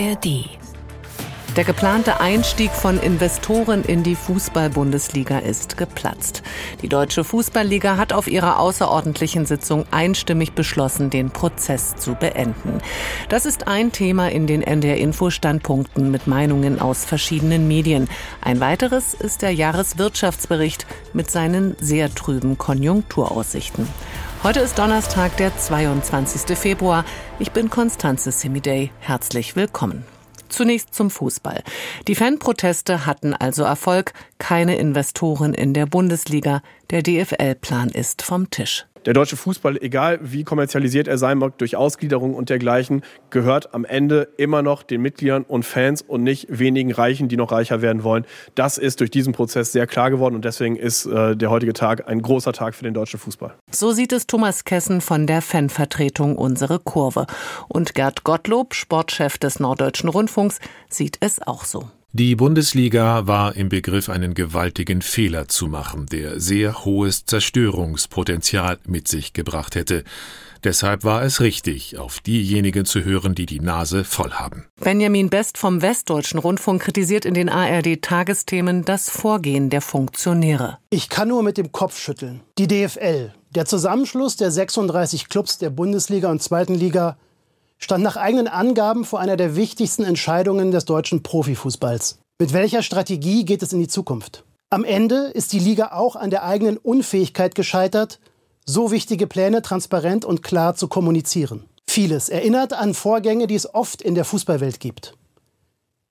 ARD. Der geplante Einstieg von Investoren in die Fußball-Bundesliga ist geplatzt. Die Deutsche Fußballliga hat auf ihrer außerordentlichen Sitzung einstimmig beschlossen, den Prozess zu beenden. Das ist ein Thema in den NDR-Info-Standpunkten mit Meinungen aus verschiedenen Medien. Ein weiteres ist der Jahreswirtschaftsbericht mit seinen sehr trüben Konjunkturaussichten. Heute ist Donnerstag, der 22. Februar. Ich bin Konstanze Semidey. Herzlich willkommen. Zunächst zum Fußball. Die Fanproteste hatten also Erfolg. Keine Investoren in der Bundesliga. Der DFL-Plan ist vom Tisch. Der deutsche Fußball, egal wie kommerzialisiert er sein mag, durch Ausgliederung und dergleichen, gehört am Ende immer noch den Mitgliedern und Fans und nicht wenigen Reichen, die noch reicher werden wollen. Das ist durch diesen Prozess sehr klar geworden und deswegen ist äh, der heutige Tag ein großer Tag für den deutschen Fußball. So sieht es Thomas Kessen von der Fanvertretung Unsere Kurve. Und Gerd Gottlob, Sportchef des Norddeutschen Rundfunks, sieht es auch so. Die Bundesliga war im Begriff, einen gewaltigen Fehler zu machen, der sehr hohes Zerstörungspotenzial mit sich gebracht hätte. Deshalb war es richtig, auf diejenigen zu hören, die die Nase voll haben. Benjamin Best vom Westdeutschen Rundfunk kritisiert in den ARD-Tagesthemen das Vorgehen der Funktionäre. Ich kann nur mit dem Kopf schütteln. Die DFL, der Zusammenschluss der 36 Clubs der Bundesliga und Zweiten Liga, stand nach eigenen Angaben vor einer der wichtigsten Entscheidungen des deutschen Profifußballs. Mit welcher Strategie geht es in die Zukunft? Am Ende ist die Liga auch an der eigenen Unfähigkeit gescheitert, so wichtige Pläne transparent und klar zu kommunizieren. Vieles erinnert an Vorgänge, die es oft in der Fußballwelt gibt.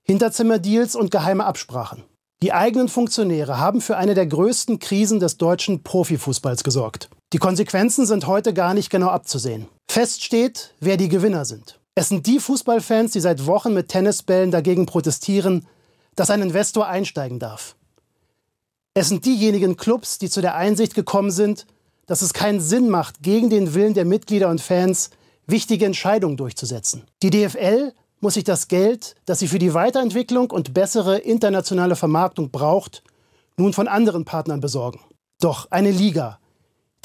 Hinterzimmerdeals und geheime Absprachen. Die eigenen Funktionäre haben für eine der größten Krisen des deutschen Profifußballs gesorgt. Die Konsequenzen sind heute gar nicht genau abzusehen. Fest steht, wer die Gewinner sind. Es sind die Fußballfans, die seit Wochen mit Tennisbällen dagegen protestieren, dass ein Investor einsteigen darf. Es sind diejenigen Clubs, die zu der Einsicht gekommen sind, dass es keinen Sinn macht, gegen den Willen der Mitglieder und Fans wichtige Entscheidungen durchzusetzen. Die DFL muss sich das Geld, das sie für die Weiterentwicklung und bessere internationale Vermarktung braucht, nun von anderen Partnern besorgen. Doch eine Liga,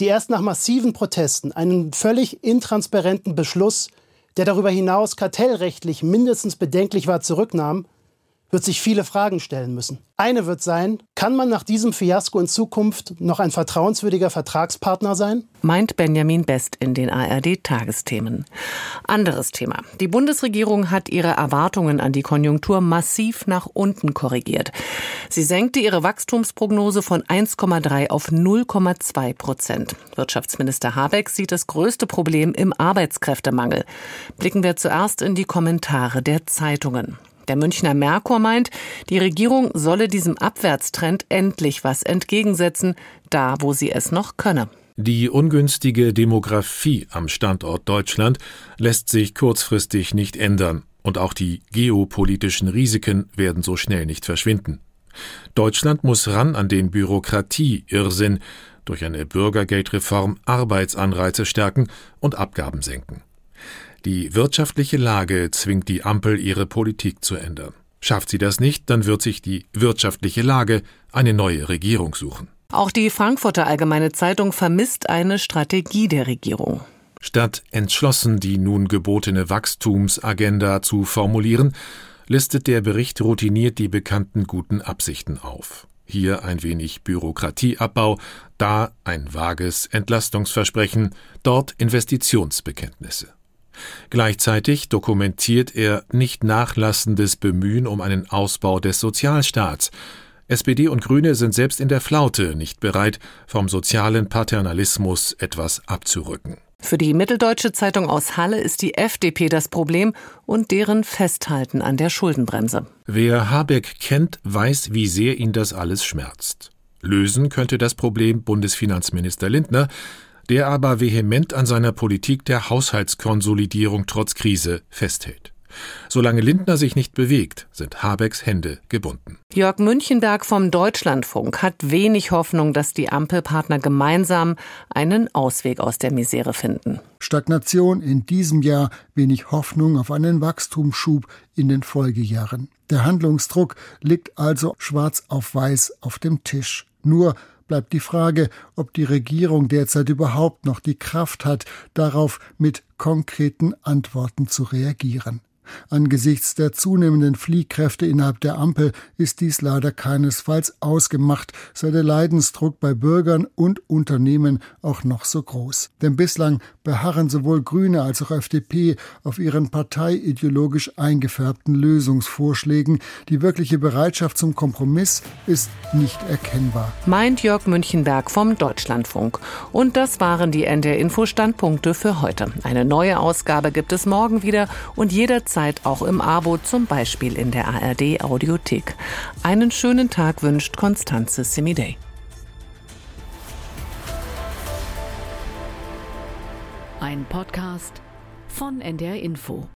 die erst nach massiven Protesten einen völlig intransparenten Beschluss, der darüber hinaus kartellrechtlich mindestens bedenklich war, zurücknahm, wird sich viele Fragen stellen müssen. Eine wird sein, kann man nach diesem Fiasko in Zukunft noch ein vertrauenswürdiger Vertragspartner sein? Meint Benjamin Best in den ARD-Tagesthemen. Anderes Thema. Die Bundesregierung hat ihre Erwartungen an die Konjunktur massiv nach unten korrigiert. Sie senkte ihre Wachstumsprognose von 1,3 auf 0,2 Prozent. Wirtschaftsminister Habeck sieht das größte Problem im Arbeitskräftemangel. Blicken wir zuerst in die Kommentare der Zeitungen. Der Münchner Merkur meint, die Regierung solle diesem Abwärtstrend endlich was entgegensetzen, da wo sie es noch könne. Die ungünstige Demografie am Standort Deutschland lässt sich kurzfristig nicht ändern, und auch die geopolitischen Risiken werden so schnell nicht verschwinden. Deutschland muss ran an den Bürokratie-Irrsinn, durch eine Bürgergeldreform Arbeitsanreize stärken und Abgaben senken. Die wirtschaftliche Lage zwingt die Ampel, ihre Politik zu ändern. Schafft sie das nicht, dann wird sich die wirtschaftliche Lage eine neue Regierung suchen. Auch die Frankfurter Allgemeine Zeitung vermisst eine Strategie der Regierung. Statt entschlossen die nun gebotene Wachstumsagenda zu formulieren, listet der Bericht routiniert die bekannten guten Absichten auf. Hier ein wenig Bürokratieabbau, da ein vages Entlastungsversprechen, dort Investitionsbekenntnisse. Gleichzeitig dokumentiert er nicht nachlassendes Bemühen um einen Ausbau des Sozialstaats. SPD und Grüne sind selbst in der Flaute nicht bereit, vom sozialen Paternalismus etwas abzurücken. Für die Mitteldeutsche Zeitung aus Halle ist die FDP das Problem und deren Festhalten an der Schuldenbremse. Wer Habeck kennt, weiß, wie sehr ihn das alles schmerzt. Lösen könnte das Problem Bundesfinanzminister Lindner, der aber vehement an seiner Politik der Haushaltskonsolidierung trotz Krise festhält. Solange Lindner sich nicht bewegt, sind Habecks Hände gebunden. Jörg Münchenberg vom Deutschlandfunk hat wenig Hoffnung, dass die Ampelpartner gemeinsam einen Ausweg aus der Misere finden. Stagnation in diesem Jahr, wenig Hoffnung auf einen Wachstumsschub in den Folgejahren. Der Handlungsdruck liegt also schwarz auf weiß auf dem Tisch. Nur bleibt die Frage, ob die Regierung derzeit überhaupt noch die Kraft hat, darauf mit konkreten Antworten zu reagieren. Angesichts der zunehmenden Fliehkräfte innerhalb der Ampel ist dies leider keinesfalls ausgemacht, sei der Leidensdruck bei Bürgern und Unternehmen auch noch so groß. Denn bislang beharren sowohl Grüne als auch FDP auf ihren parteiideologisch eingefärbten Lösungsvorschlägen. Die wirkliche Bereitschaft zum Kompromiss ist nicht erkennbar. Meint Jörg Münchenberg vom Deutschlandfunk. Und das waren die NDR Info Standpunkte für heute. Eine neue Ausgabe gibt es morgen wieder und jederzeit auch im Abo, zum Beispiel in der ARD Audiothek. Einen schönen Tag wünscht Konstanze Semidey. Ein Podcast von NDR Info.